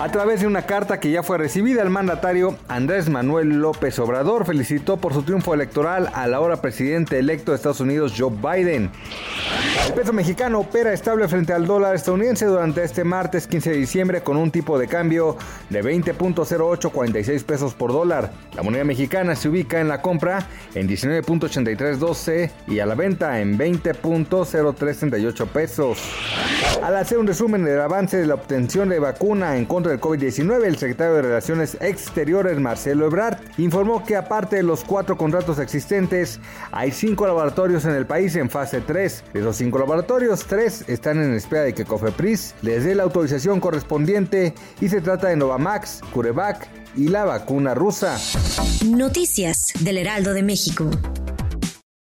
A través de una carta que ya fue recibida, el mandatario Andrés Manuel López Obrador felicitó por su triunfo electoral al ahora presidente electo de Estados Unidos, Joe Biden. El peso mexicano opera estable frente al dólar estadounidense durante este martes 15 de diciembre con un tipo de cambio de 20.0846 pesos por dólar. La moneda mexicana se ubica en la compra en 19.8312 y a la venta en 20.0338 pesos. Al hacer un resumen del avance de la obtención de vacuna en contra del COVID-19, el secretario de Relaciones Exteriores, Marcelo Ebrard, informó que aparte de los cuatro contratos existentes, hay cinco laboratorios en el país en fase 3. De esos cinco laboratorios, tres están en espera de que COFEPRIS les dé la autorización correspondiente y se trata de Novamax, CureVac y la vacuna rusa. Noticias del Heraldo de México.